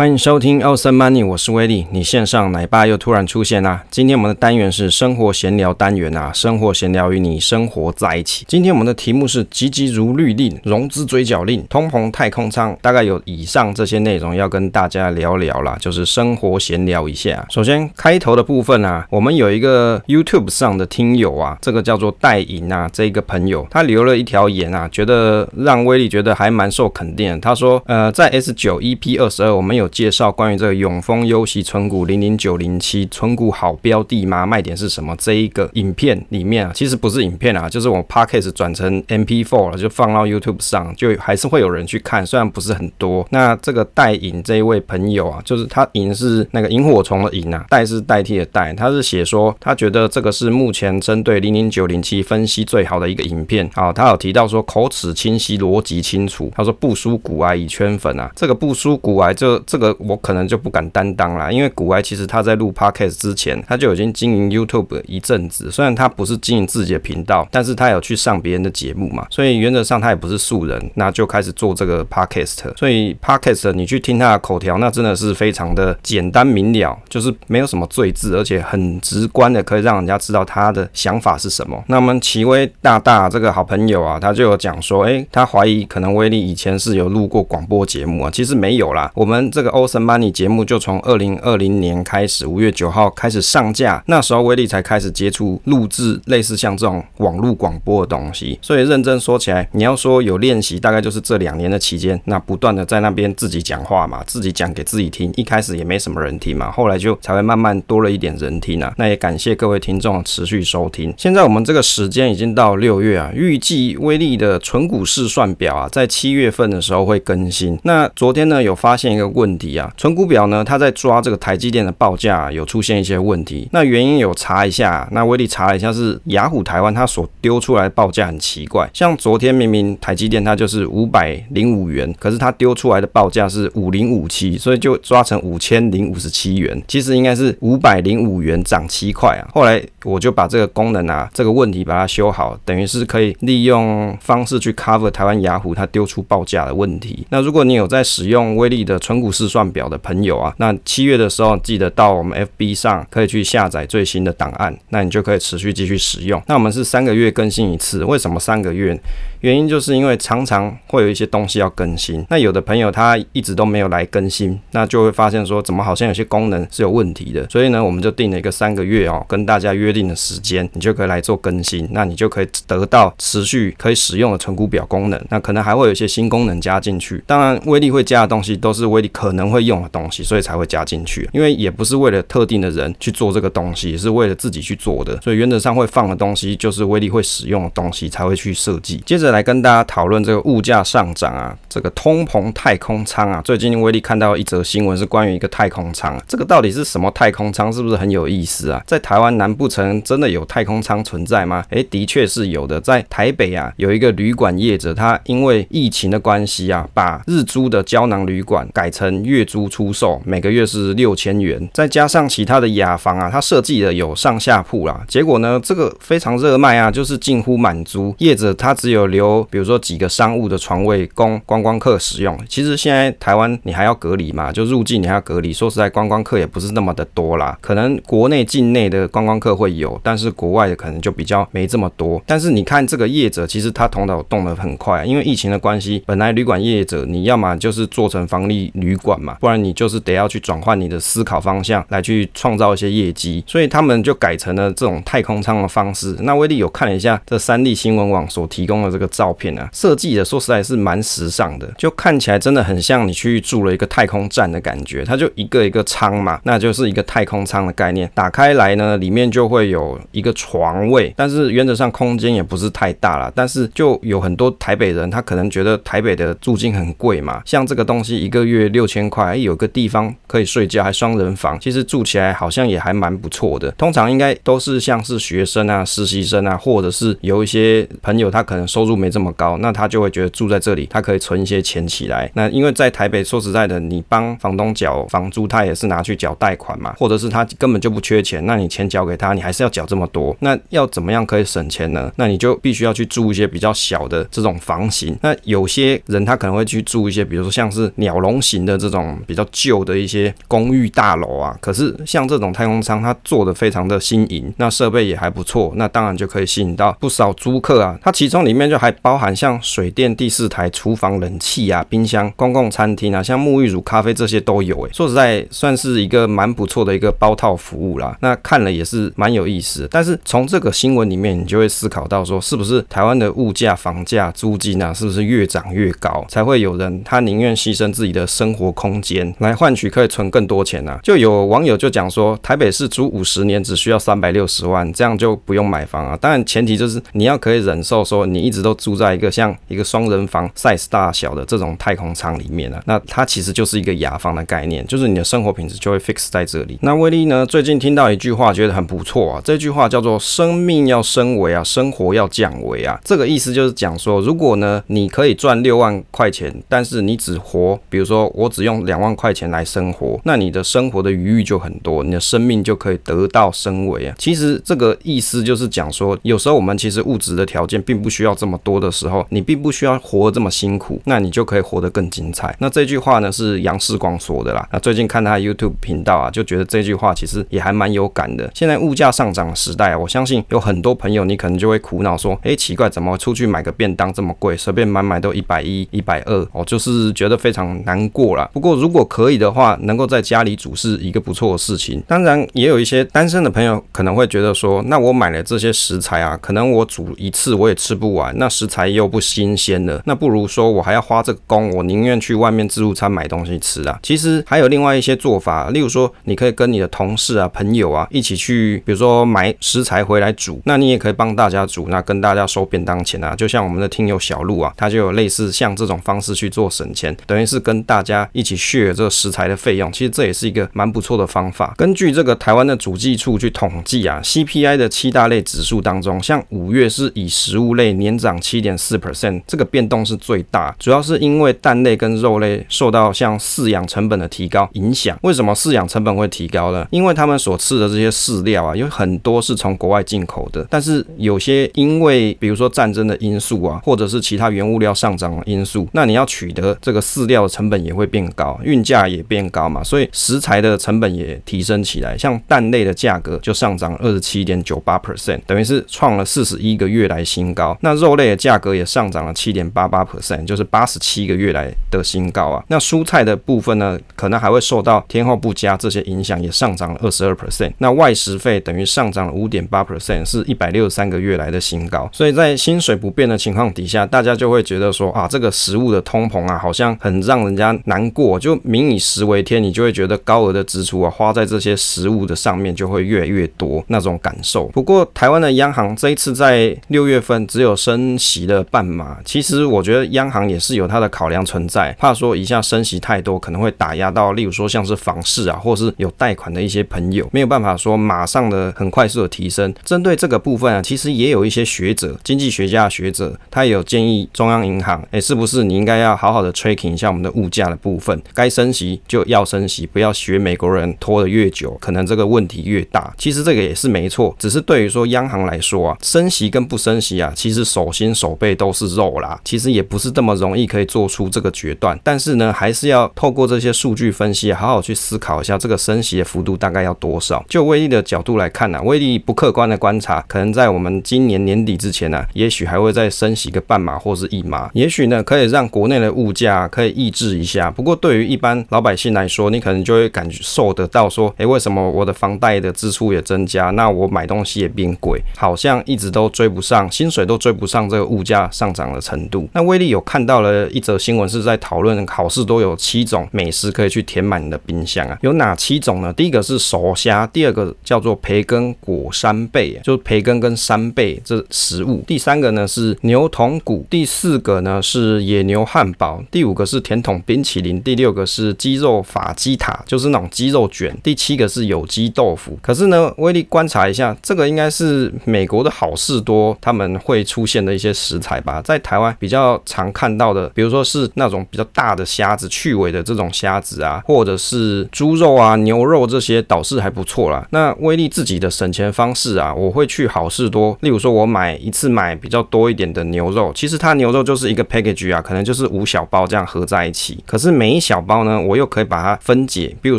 欢迎收听《奥森 money》，我是威利。你线上奶爸又突然出现啦！今天我们的单元是生活闲聊单元啊，生活闲聊与你生活在一起。今天我们的题目是“急急如律令，融资追缴令，通膨太空舱”，大概有以上这些内容要跟大家聊聊啦，就是生活闲聊一下。首先开头的部分啊，我们有一个 YouTube 上的听友啊，这个叫做戴银啊，这个朋友他留了一条言啊，觉得让威利觉得还蛮受肯定。他说：“呃，在 S 九 EP 二十二，我们有。”介绍关于这个永丰优息存股零零九零七存股好标的吗？卖点是什么？这一个影片里面啊，其实不是影片啊，就是我 Podcast 转成 MP4 了，就放到 YouTube 上，就还是会有人去看，虽然不是很多。那这个代引这一位朋友啊，就是他引是那个萤火虫的引啊，代是代替的代，他是写说他觉得这个是目前针对零零九零七分析最好的一个影片。好，他有提到说口齿清晰，逻辑清楚。他说不输股癌已圈粉啊，这个不输股癌这这。个我可能就不敢担当啦，因为古埃其实他在录 Podcast 之前，他就已经经营 YouTube 一阵子。虽然他不是经营自己的频道，但是他有去上别人的节目嘛，所以原则上他也不是素人，那就开始做这个 Podcast。所以 Podcast 你去听他的口条，那真的是非常的简单明了，就是没有什么赘字，而且很直观的可以让人家知道他的想法是什么。那我们奇威大大这个好朋友啊，他就有讲说，哎，他怀疑可能威利以前是有录过广播节目啊，其实没有啦，我们这这个。Ocean Money 节目就从二零二零年开始，五月九号开始上架，那时候威利才开始接触录制类似像这种网络广播的东西。所以认真说起来，你要说有练习，大概就是这两年的期间，那不断的在那边自己讲话嘛，自己讲给自己听。一开始也没什么人听嘛，后来就才会慢慢多了一点人听啊。那也感谢各位听众持续收听。现在我们这个时间已经到六月啊，预计威利的纯股市算表啊，在七月份的时候会更新。那昨天呢，有发现一个问问题啊。存股表呢，它在抓这个台积电的报价有出现一些问题。那原因有查一下，那威力查了一下，是雅虎台湾它所丢出来的报价很奇怪。像昨天明明台积电它就是五百零五元，可是它丢出来的报价是五零五七，所以就抓成五千零五十七元。其实应该是五百零五元涨七块啊。后来我就把这个功能啊，这个问题把它修好，等于是可以利用方式去 cover 台湾雅虎它丢出报价的问题。那如果你有在使用威力的存股试算表的朋友啊，那七月的时候记得到我们 FB 上可以去下载最新的档案，那你就可以持续继续使用。那我们是三个月更新一次，为什么三个月？原因就是因为常常会有一些东西要更新，那有的朋友他一直都没有来更新，那就会发现说怎么好像有些功能是有问题的，所以呢，我们就定了一个三个月哦，跟大家约定的时间，你就可以来做更新，那你就可以得到持续可以使用的存股表功能，那可能还会有一些新功能加进去。当然，威力会加的东西都是威力可能会用的东西，所以才会加进去，因为也不是为了特定的人去做这个东西，也是为了自己去做的，所以原则上会放的东西就是威力会使用的东西才会去设计。接着。来跟大家讨论这个物价上涨啊，这个通膨太空舱啊。最近威力看到一则新闻，是关于一个太空舱，这个到底是什么太空舱？是不是很有意思啊？在台湾难不成真的有太空舱存在吗？诶，的确是有的。在台北啊，有一个旅馆业者，他因为疫情的关系啊，把日租的胶囊旅馆改成月租出售，每个月是六千元，再加上其他的雅房啊，他设计的有上下铺啦。结果呢，这个非常热卖啊，就是近乎满租。业者他只有留。有比如说几个商务的床位供观光客使用，其实现在台湾你还要隔离嘛，就入境你还要隔离。说实在，观光客也不是那么的多啦，可能国内境内的观光客会有，但是国外的可能就比较没这么多。但是你看这个业者，其实他头脑动得很快，因为疫情的关系，本来旅馆业者你要么就是做成防疫旅馆嘛，不然你就是得要去转换你的思考方向来去创造一些业绩，所以他们就改成了这种太空舱的方式。那威利有看一下这三立新闻网所提供的这个。照片啊，设计的说实在是蛮时尚的，就看起来真的很像你去住了一个太空站的感觉。它就一个一个舱嘛，那就是一个太空舱的概念。打开来呢，里面就会有一个床位，但是原则上空间也不是太大了。但是就有很多台北人，他可能觉得台北的租金很贵嘛，像这个东西一个月六千块，有个地方可以睡觉，还双人房，其实住起来好像也还蛮不错的。通常应该都是像是学生啊、实习生啊，或者是有一些朋友他可能收入。没这么高，那他就会觉得住在这里，他可以存一些钱起来。那因为在台北，说实在的，你帮房东缴房租，他也是拿去缴贷款嘛，或者是他根本就不缺钱，那你钱缴给他，你还是要缴这么多。那要怎么样可以省钱呢？那你就必须要去住一些比较小的这种房型。那有些人他可能会去住一些，比如说像是鸟笼型的这种比较旧的一些公寓大楼啊。可是像这种太空舱，它做的非常的新颖，那设备也还不错，那当然就可以吸引到不少租客啊。它其中里面就还包含像水电、第四台、厨房冷气啊、冰箱、公共餐厅啊，像沐浴乳、咖啡这些都有。诶，说实在，算是一个蛮不错的一个包套服务啦。那看了也是蛮有意思。但是从这个新闻里面，你就会思考到说，是不是台湾的物价、房价、租金啊，是不是越涨越高，才会有人他宁愿牺牲自己的生活空间来换取可以存更多钱呢？就有网友就讲说，台北市租五十年只需要三百六十万，这样就不用买房啊。当然前提就是你要可以忍受说你一直都住在一个像一个双人房 size 大小的这种太空舱里面啊，那它其实就是一个雅房的概念，就是你的生活品质就会 fix 在这里。那威利呢，最近听到一句话，觉得很不错啊，这句话叫做“生命要升维啊，生活要降维啊”。这个意思就是讲说，如果呢你可以赚六万块钱，但是你只活，比如说我只用两万块钱来生活，那你的生活的余裕就很多，你的生命就可以得到升维啊。其实这个意思就是讲说，有时候我们其实物质的条件并不需要这么多多的时候，你并不需要活得这么辛苦，那你就可以活得更精彩。那这句话呢是杨世光说的啦。那最近看他 YouTube 频道啊，就觉得这句话其实也还蛮有感的。现在物价上涨的时代啊，我相信有很多朋友你可能就会苦恼说，哎，奇怪，怎么出去买个便当这么贵，随便买买都一百一、一百二哦，就是觉得非常难过啦。不过如果可以的话，能够在家里煮是一个不错的事情。当然，也有一些单身的朋友可能会觉得说，那我买了这些食材啊，可能我煮一次我也吃不完，那食材又不新鲜了，那不如说我还要花这个工，我宁愿去外面自助餐买东西吃啊。其实还有另外一些做法，例如说，你可以跟你的同事啊、朋友啊一起去，比如说买食材回来煮，那你也可以帮大家煮，那跟大家收便当钱啊。就像我们的听友小路啊，他就有类似像这种方式去做省钱，等于是跟大家一起 share 这个食材的费用。其实这也是一个蛮不错的方法。根据这个台湾的主计处去统计啊，CPI 的七大类指数当中，像五月是以食物类年涨七点四 percent，这个变动是最大，主要是因为蛋类跟肉类受到像饲养成本的提高影响。为什么饲养成本会提高呢？因为他们所吃的这些饲料啊，有很多是从国外进口的，但是有些因为比如说战争的因素啊，或者是其他原物料上涨的因素，那你要取得这个饲料的成本也会变高，运价也变高嘛，所以食材的成本也提升起来。像蛋类的价格就上涨二十七点九八 percent，等于是创了四十一个月来新高。那肉类的价格也上涨了七点八八 percent，就是八十七个月来的新高啊。那蔬菜的部分呢，可能还会受到天候不佳这些影响，也上涨了二十二 percent。那外食费等于上涨了五点八 percent，是一百六十三个月来的新高。所以在薪水不变的情况底下，大家就会觉得说啊，这个食物的通膨啊，好像很让人家难过。就民以食为天，你就会觉得高额的支出啊，花在这些食物的上面就会越来越多那种感受。不过台湾的央行这一次在六月份只有升息的半码，其实我觉得央行也是有它的考量存在，怕说一下升息太多可能会打压到，例如说像是房市啊，或是有贷款的一些朋友，没有办法说马上的很快速的提升。针对这个部分啊，其实也有一些学者、经济学家学者，他也有建议中央银行，哎，是不是你应该要好好的 tracking 一下我们的物价的部分，该升息就要升息，不要学美国人拖得越久，可能这个问题越大。其实这个也是没错，只是对于说央行来说啊，升息跟不升息啊，其实首先手背都是肉啦，其实也不是这么容易可以做出这个决断。但是呢，还是要透过这些数据分析，好好去思考一下这个升息的幅度大概要多少。就威力的角度来看呢、威力不客观的观察，可能在我们今年年底之前呢、也许还会再升息个半码或是一码，也许呢可以让国内的物价可以抑制一下。不过对于一般老百姓来说，你可能就会感受得到说，诶，为什么我的房贷的支出也增加，那我买东西也变贵，好像一直都追不上，薪水都追不上这个物价上涨的程度。那威力有看到了一则新闻，是在讨论好事多有七种美食可以去填满你的冰箱啊，有哪七种呢？第一个是熟虾，第二个叫做培根裹扇贝，就是培根跟山贝这食物。第三个呢是牛筒骨，第四个呢是野牛汉堡，第五个是甜筒冰淇淋，第六个是鸡肉法基塔，就是那种鸡肉卷，第七个是有机豆腐。可是呢，威力观察一下，这个应该是美国的好事多他们会出现的一些些食材吧。在台湾比较常看到的，比如说是那种比较大的虾子，去尾的这种虾子啊，或者是猪肉啊、牛肉这些，倒是还不错啦。那威力自己的省钱方式啊，我会去好事多，例如说我买一次买比较多一点的牛肉，其实它牛肉就是一个 package 啊，可能就是五小包这样合在一起。可是每一小包呢，我又可以把它分解，比如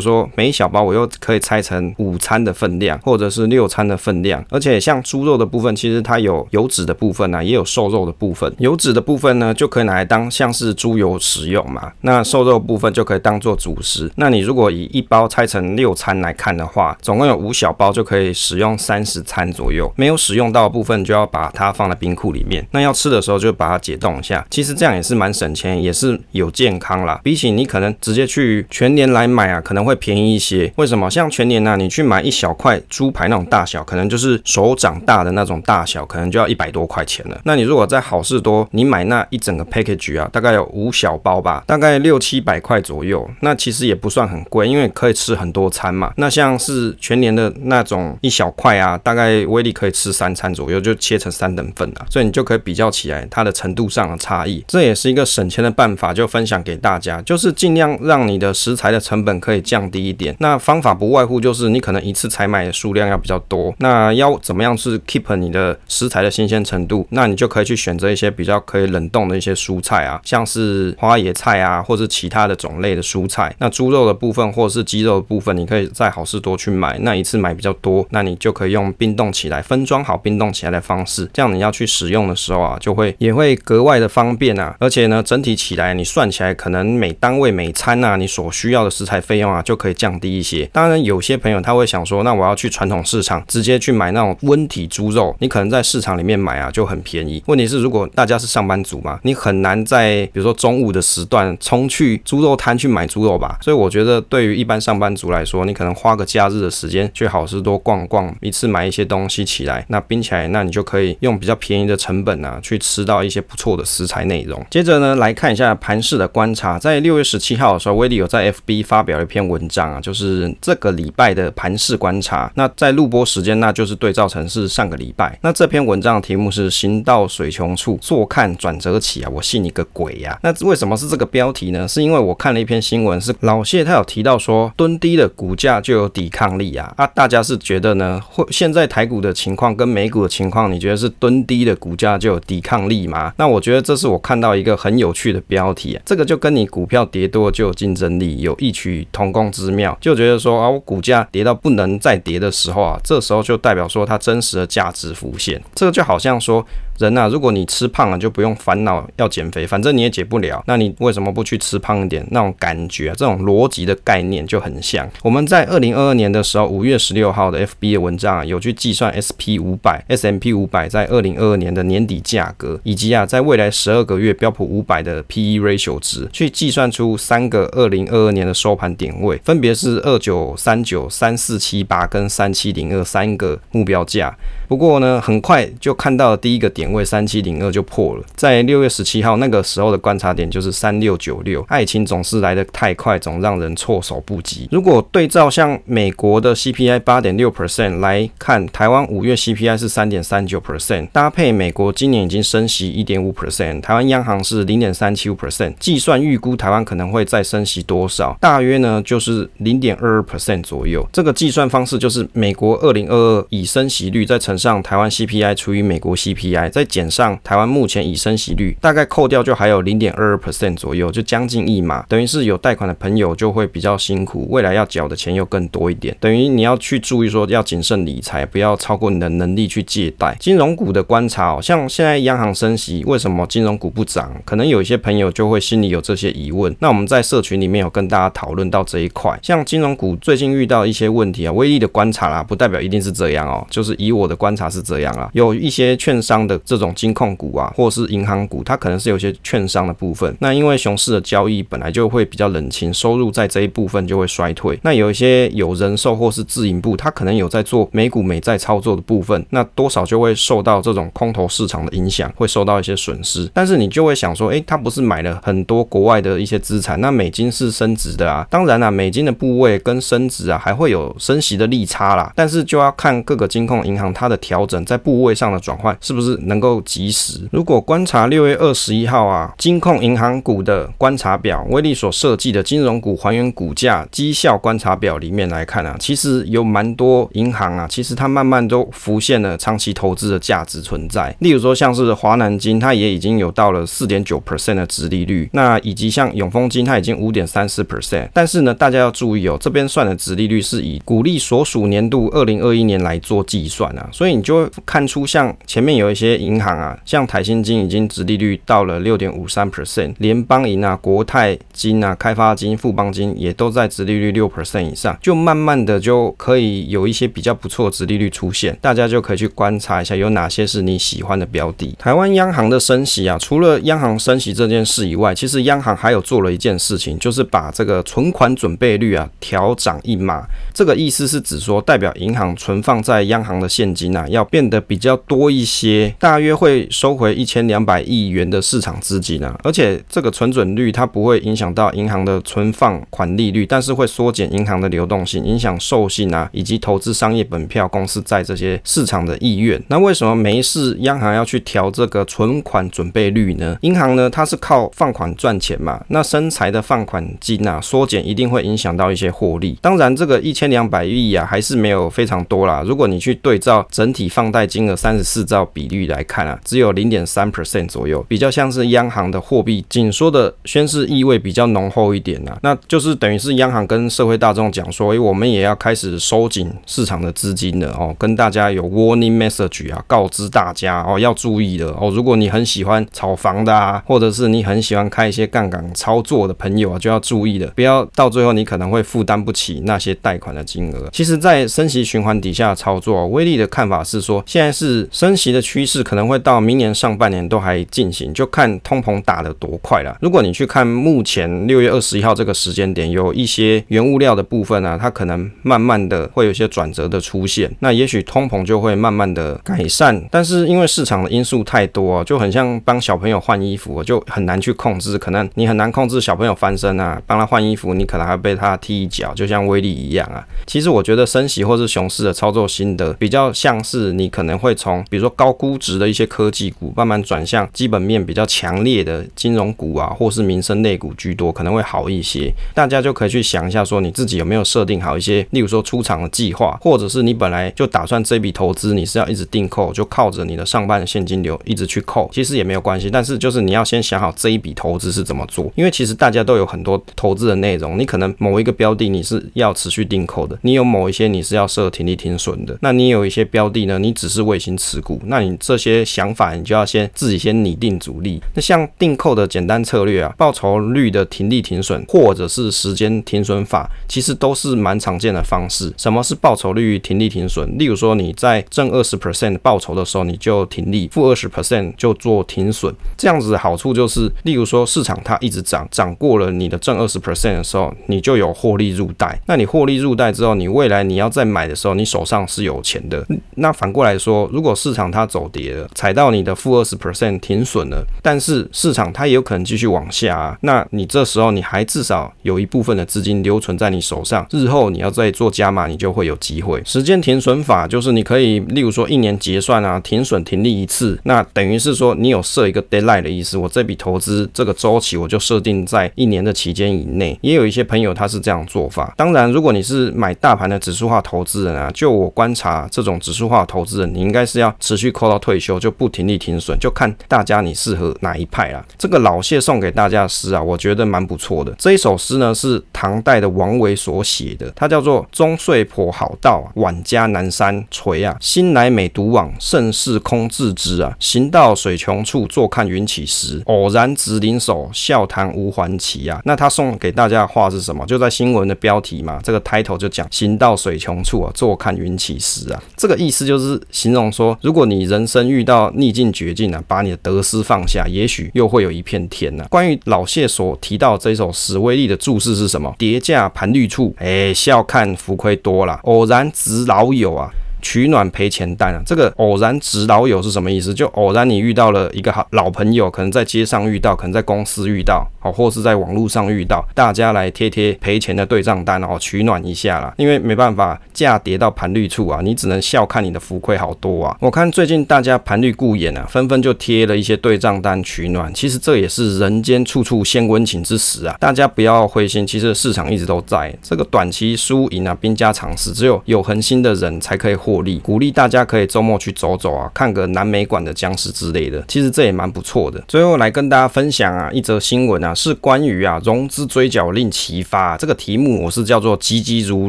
说每一小包我又可以拆成午餐的分量，或者是六餐的分量。而且像猪肉的部分，其实它有油脂的部分啊，也有瘦瘦肉的部分。油脂的部分呢，就可以拿来当像是猪油食用嘛。那瘦肉部分就可以当做主食。那你如果以一包拆成六餐来看的话，总共有五小包就可以使用三十餐左右。没有使用到的部分就要把它放在冰库里面。那要吃的时候就把它解冻一下。其实这样也是蛮省钱，也是有健康啦。比起你可能直接去全年来买啊，可能会便宜一些。为什么？像全年啊，你去买一小块猪排那种大小，可能就是手掌大的那种大小，可能就要一百多块钱了。那你你如果在好事多，你买那一整个 package 啊，大概有五小包吧，大概六七百块左右。那其实也不算很贵，因为可以吃很多餐嘛。那像是全年的那种一小块啊，大概威力可以吃三餐左右，就切成三等份啊，所以你就可以比较起来它的程度上的差异。这也是一个省钱的办法，就分享给大家，就是尽量让你的食材的成本可以降低一点。那方法不外乎就是你可能一次采买的数量要比较多，那要怎么样是 keep 你的食材的新鲜程度？那你就可以去选择一些比较可以冷冻的一些蔬菜啊，像是花椰菜啊，或者其他的种类的蔬菜。那猪肉的部分或者是鸡肉的部分，你可以在好事多去买，那一次买比较多，那你就可以用冰冻起来分装好冰冻起来的方式，这样你要去使用的时候啊，就会也会格外的方便啊，而且呢，整体起来你算起来可能每单位每餐啊，你所需要的食材费用啊，就可以降低一些。当然，有些朋友他会想说，那我要去传统市场直接去买那种温体猪肉，你可能在市场里面买啊就很便宜。问题是，如果大家是上班族嘛，你很难在比如说中午的时段冲去猪肉摊去买猪肉吧。所以我觉得，对于一般上班族来说，你可能花个假日的时间去好市多逛逛，一次买一些东西起来，那冰起来，那你就可以用比较便宜的成本啊，去吃到一些不错的食材内容。接着呢，来看一下盘势的观察，在六月十七号的时候，威力有在 FB 发表了一篇文章啊，就是这个礼拜的盘势观察。那在录播时间，那就是对照成是上个礼拜。那这篇文章的题目是“行到水穷处，坐看转折起”啊，我信你个鬼呀、那为什么是这个标题呢？是因为我看了一篇新闻，是老谢他有提到说，蹲低的股价就有抵抗力啊。啊，大家是觉得呢？会现在台股的情况跟美股的情况，你觉得是蹲低的股价就有抵抗力吗？那我觉得这是我看到一个很有趣的标题啊。这个就跟你股票跌多就有竞争力有异曲同工之妙，就觉得说啊，我股价跌到不能再跌的时候啊，这时候就代表说它真实的价值浮现。这个就好像说。人呐，如果你吃胖了，就不用烦恼要减肥，反正你也减不了。那你为什么不去吃胖一点？那种感觉，这种逻辑的概念就很像。我们在二零二二年的时候，五月十六号的 FB 的文章啊，有去计算 SP 五百、SMP 五百在二零二二年的年底价格，以及啊，在未来十二个月标普五百的 PE ratio 值，去计算出三个二零二二年的收盘点位，分别是二九三九、三四七八跟三七零二三个目标价。不过呢，很快就看到第一个点位三七零二就破了。在六月十七号那个时候的观察点就是三六九六。爱情总是来得太快，总让人措手不及。如果对照像美国的 CPI 八点六 percent 来看，台湾五月 CPI 是三点三九 percent，搭配美国今年已经升息一点五 percent，台湾央行是零点三七五 percent，计算预估台湾可能会再升息多少，大约呢就是零点二二 percent 左右。这个计算方式就是美国二零二二以升息率再乘上台湾 CPI 除以美国 CPI，再减上台湾目前已升息率，大概扣掉就还有零点二二 percent 左右，就将近一码。等于是有贷款的朋友就会比较辛苦，未来要缴的钱又更多一点。等于你要去注意说要谨慎理财，不要超过你的能力去借贷。金融股的观察哦，像现在央行升息，为什么金融股不涨？可能有一些朋友就会心里有这些疑问。那我们在社群里面有跟大家讨论到这一块，像金融股最近遇到一些问题啊，威力的观察啦，不代表一定是这样哦，就是以我的观。观察是这样啊，有一些券商的这种金控股啊，或是银行股，它可能是有些券商的部分。那因为熊市的交易本来就会比较冷清，收入在这一部分就会衰退。那有一些有人寿或是自营部，它可能有在做美股美债操作的部分，那多少就会受到这种空头市场的影响，会受到一些损失。但是你就会想说，诶、欸，他不是买了很多国外的一些资产，那美金是升值的啊。当然啦、美金的部位跟升值啊，还会有升息的利差啦。但是就要看各个金控银行它的。的调整在部位上的转换是不是能够及时。如果观察六月二十一号啊，金控银行股的观察表，威力所设计的金融股还原股价绩效观察表里面来看啊，其实有蛮多银行啊，其实它慢慢都浮现了长期投资的价值存在。例如说像是华南金，它也已经有到了四点九 percent 的殖利率，那以及像永丰金，它已经五点三四 percent。但是呢，大家要注意哦，这边算的殖利率是以股利所属年度二零二一年来做计算啊，所以你就会看出像前面有一些银行啊，像台新金已经殖利率到了六点五三 percent，联邦银啊、国泰金啊、开发金、富邦金也都在殖利率六 percent 以上，就慢慢的就可以有一些比较不错的殖利率出现，大家就可以去观察一下有哪些是你喜欢的标的。台湾央行的升息啊，除了央行升息这件事以外，其实央行还有做了一件事情，就是把这个存款准备率啊调涨一码。这个意思是指说，代表银行存放在央行的现金啊要变得比较多一些，大约会收回一千两百亿元的市场资金啊，而且这个存准率它不会影响到银行的存放款利率，但是会缩减银行的流动性，影响授信啊以及投资商业本票公司在这些市场的意愿。那为什么没事央行要去调这个存款准备率呢？银行呢它是靠放款赚钱嘛，那生财的放款金啊缩减一定会影响到一些获利。当然这个一千两百亿啊还是没有非常多啦。如果你去对照整整体放贷金额三十四兆比率来看啊，只有零点三 percent 左右，比较像是央行的货币紧缩的宣示意味比较浓厚一点啊。那就是等于是央行跟社会大众讲说，哎，我们也要开始收紧市场的资金了哦，跟大家有 warning message 啊，告知大家哦要注意的哦。如果你很喜欢炒房的啊，或者是你很喜欢开一些杠杆操作的朋友啊，就要注意了，不要到最后你可能会负担不起那些贷款的金额。其实，在升息循环底下操作，威力的看法法是说，现在是升息的趋势，可能会到明年上半年都还进行，就看通膨打得多快了。如果你去看目前六月二十一号这个时间点，有一些原物料的部分啊，它可能慢慢的会有一些转折的出现，那也许通膨就会慢慢的改善。但是因为市场的因素太多，就很像帮小朋友换衣服，就很难去控制，可能你很难控制小朋友翻身啊，帮他换衣服，你可能还被他踢一脚，就像威力一样啊。其实我觉得升息或是熊市的操作心得，比较像是你可能会从比如说高估值的一些科技股，慢慢转向基本面比较强烈的金融股啊，或是民生类股居多，可能会好一些。大家就可以去想一下，说你自己有没有设定好一些，例如说出场的计划，或者是你本来就打算这笔投资你是要一直定扣，就靠着你的上半现金流一直去扣，其实也没有关系。但是就是你要先想好这一笔投资是怎么做，因为其实大家都有很多投资的内容，你可能某一个标的你是要持续定扣的，你有某一些你是要设停利停损的，那你有一些标的呢，你只是卫星持股，那你这些想法你就要先自己先拟定主力。那像定扣的简单策略啊，报酬率的停利停损，或者是时间停损法，其实都是蛮常见的方式。什么是报酬率停利停损？例如说你在正二十 percent 报酬的时候，你就停利；负二十 percent 就做停损。这样子的好处就是，例如说市场它一直涨，涨过了你的正二十 percent 的时候，你就有获利入袋。那你获利入袋之后，你未来你要再买的时候，你手上是有钱的。那反过来说，如果市场它走跌了，踩到你的负二十 percent 停损了，但是市场它也有可能继续往下啊，那你这时候你还至少有一部分的资金留存在你手上，日后你要再做加码，你就会有机会。时间停损法就是你可以，例如说一年结算啊，停损停利一次，那等于是说你有设一个 deadline 的意思，我这笔投资这个周期我就设定在一年的期间以内。也有一些朋友他是这样做法。当然，如果你是买大盘的指数化投资人啊，就我观察这种指数化投资人，你应该是要持续扣到退休，就不停利停损，就看大家你适合哪一派啦。这个老谢送给大家的诗啊，我觉得蛮不错的。这一首诗呢是唐代的王维所写的，它叫做“终岁颇好道，晚家南山陲啊。新来每独往，盛事空自知啊。行到水穷处，坐看云起时。偶然值林叟，笑谈无还期啊。那他送给大家的话是什么？就在新闻的标题嘛，这个 title 就讲“行到水穷处啊，坐看云起时啊”。这个意思就是形容说，如果你人生遇到逆境绝境啊，把你的得失放下，也许又会有一片天呐、关于老谢所提到的这首史，威利的注释是什么？叠价盘绿处，哎，笑看浮亏多啦。偶然值老友啊。取暖赔钱单啊，这个偶然值老友是什么意思？就偶然你遇到了一个好老朋友，可能在街上遇到，可能在公司遇到，哦，或是在网络上遇到，大家来贴贴赔钱的对账单哦，取暖一下啦。因为没办法，价跌到盘率处啊，你只能笑看你的浮亏好多啊。我看最近大家盘率顾眼啊，纷纷就贴了一些对账单取暖。其实这也是人间处处献温情之时啊，大家不要灰心，其实市场一直都在，这个短期输赢啊，兵家常事，只有有恒心的人才可以获利。鼓励大家可以周末去走走啊，看个南美馆的僵尸之类的，其实这也蛮不错的。最后来跟大家分享啊，一则新闻啊，是关于啊融资追缴令齐发，这个题目我是叫做急急如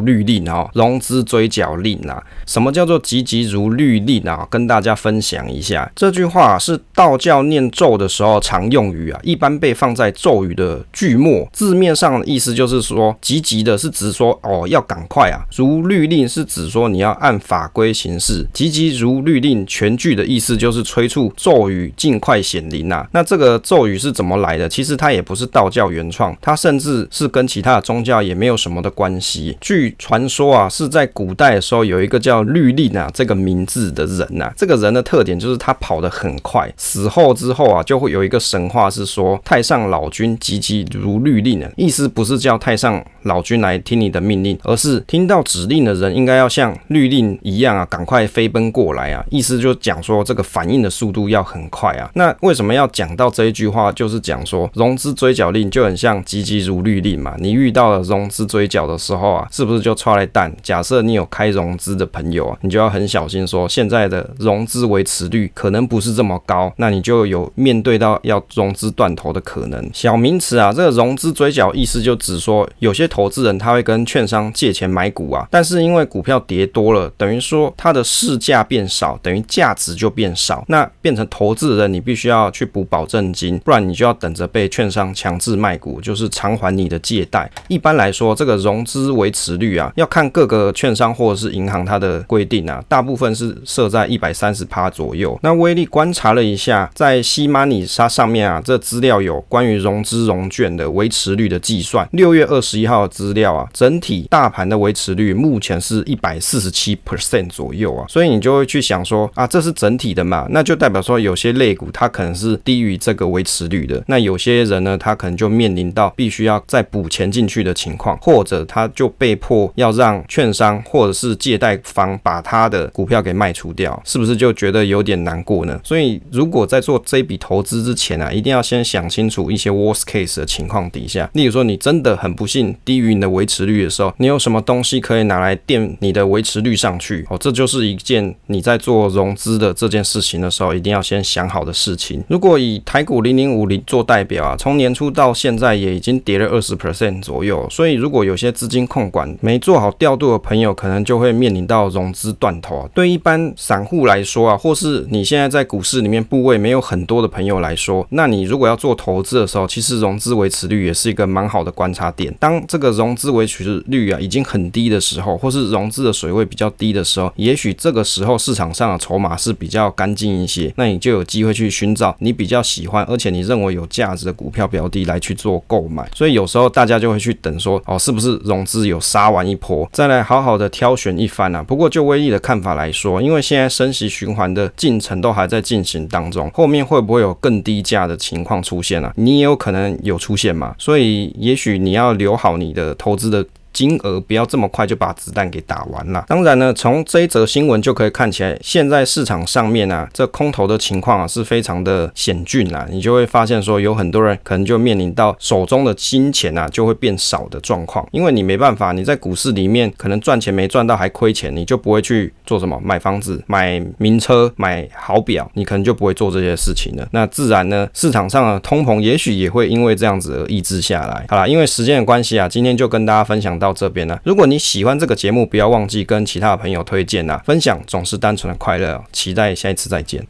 律令啊，融资追缴令啊，什么叫做急急如律令啊？跟大家分享一下，这句话是道教念咒的时候常用语啊，一般被放在咒语的句末，字面上的意思就是说急急的，是指说哦要赶快啊，如律令是指说你要按法规行事，急急如律令全句的意思就是催促咒语尽快显灵呐。那这个咒语是怎么来的？其实它也不是道教原创，它甚至是跟其他的宗教也没有什么的关系。据传说啊，是在古代的时候有一个叫律令啊这个名字的人呐，这个人的特点就是他跑得很快，死后之后啊就会有一个神话是说太上老君急急如律令啊，意思不是叫太上老君来听你的命令，而是听到指令的人应该要像律令一样这样啊，赶快飞奔过来啊，意思就讲说这个反应的速度要很快啊。那为什么要讲到这一句话？就是讲说融资追缴令就很像急急如律令嘛。你遇到了融资追缴的时候啊，是不是就剉咧等？假设你有开融资的朋友啊，你就要很小心说，现在的融资维持率可能不是这么高，那你就有面对到要融资断头的可能。小名词啊，这个融资追缴意思就指说，有些投资人他会跟券商借钱买股啊，但是因为股票跌多了，等于说说它的市价变少，等于价值就变少，那变成投资人你必须要去补保证金，不然你就要等着被券商强制卖股，就是偿还你的借贷。一般来说，这个融资维持率啊，要看各个券商或者是银行它的规定啊，大部分是设在一百三十趴左右。那威力观察了一下，在 C-money 它上面啊，这资料有关于融资融券的维持率的计算。六月二十一号的资料啊，整体大盘的维持率目前是一百四十七 percent 左右啊，所以你就会去想说啊，这是整体的嘛，那就代表说有些类股它可能是低于这个维持率的。那有些人呢，他可能就面临到必须要再补钱进去的情况，或者他就被迫要让券商或者是借贷方把他的股票给卖出掉，是不是就觉得有点难过呢？所以如果在做这笔投资之前啊，一定要先想清楚一些 worst case 的情况底下，例如说你真的很不幸低于你的维持率的时候，你有什么东西可以拿来垫你的维持率上去？哦，这就是一件你在做融资的这件事情的时候，一定要先想好的事情。如果以台股零零五零做代表啊，从年初到现在也已经跌了二十 percent 左右，所以如果有些资金控管没做好调度的朋友，可能就会面临到融资断头啊。对一般散户来说啊，或是你现在在股市里面部位没有很多的朋友来说，那你如果要做投资的时候，其实融资维持率也是一个蛮好的观察点。当这个融资维持率啊已经很低的时候，或是融资的水位比较低的时候，时候也许这个时候市场上的筹码是比较干净一些，那你就有机会去寻找你比较喜欢而且你认为有价值的股票标的来去做购买。所以有时候大家就会去等说，哦，是不是融资有杀完一波，再来好好的挑选一番啊？不过就威力的看法来说，因为现在升息循环的进程都还在进行当中，后面会不会有更低价的情况出现啊？你也有可能有出现嘛？所以也许你要留好你的投资的。金额不要这么快就把子弹给打完了。当然呢，从这一则新闻就可以看起来，现在市场上面啊，这空头的情况啊是非常的险峻啊。你就会发现说，有很多人可能就面临到手中的金钱啊就会变少的状况，因为你没办法，你在股市里面可能赚钱没赚到还亏钱，你就不会去做什么买房子、买名车、买好表，你可能就不会做这些事情了。那自然呢，市场上的通膨也许也会因为这样子而抑制下来。好啦，因为时间的关系啊，今天就跟大家分享到。到这边了。如果你喜欢这个节目，不要忘记跟其他的朋友推荐啊。分享总是单纯的快乐。期待下一次再见。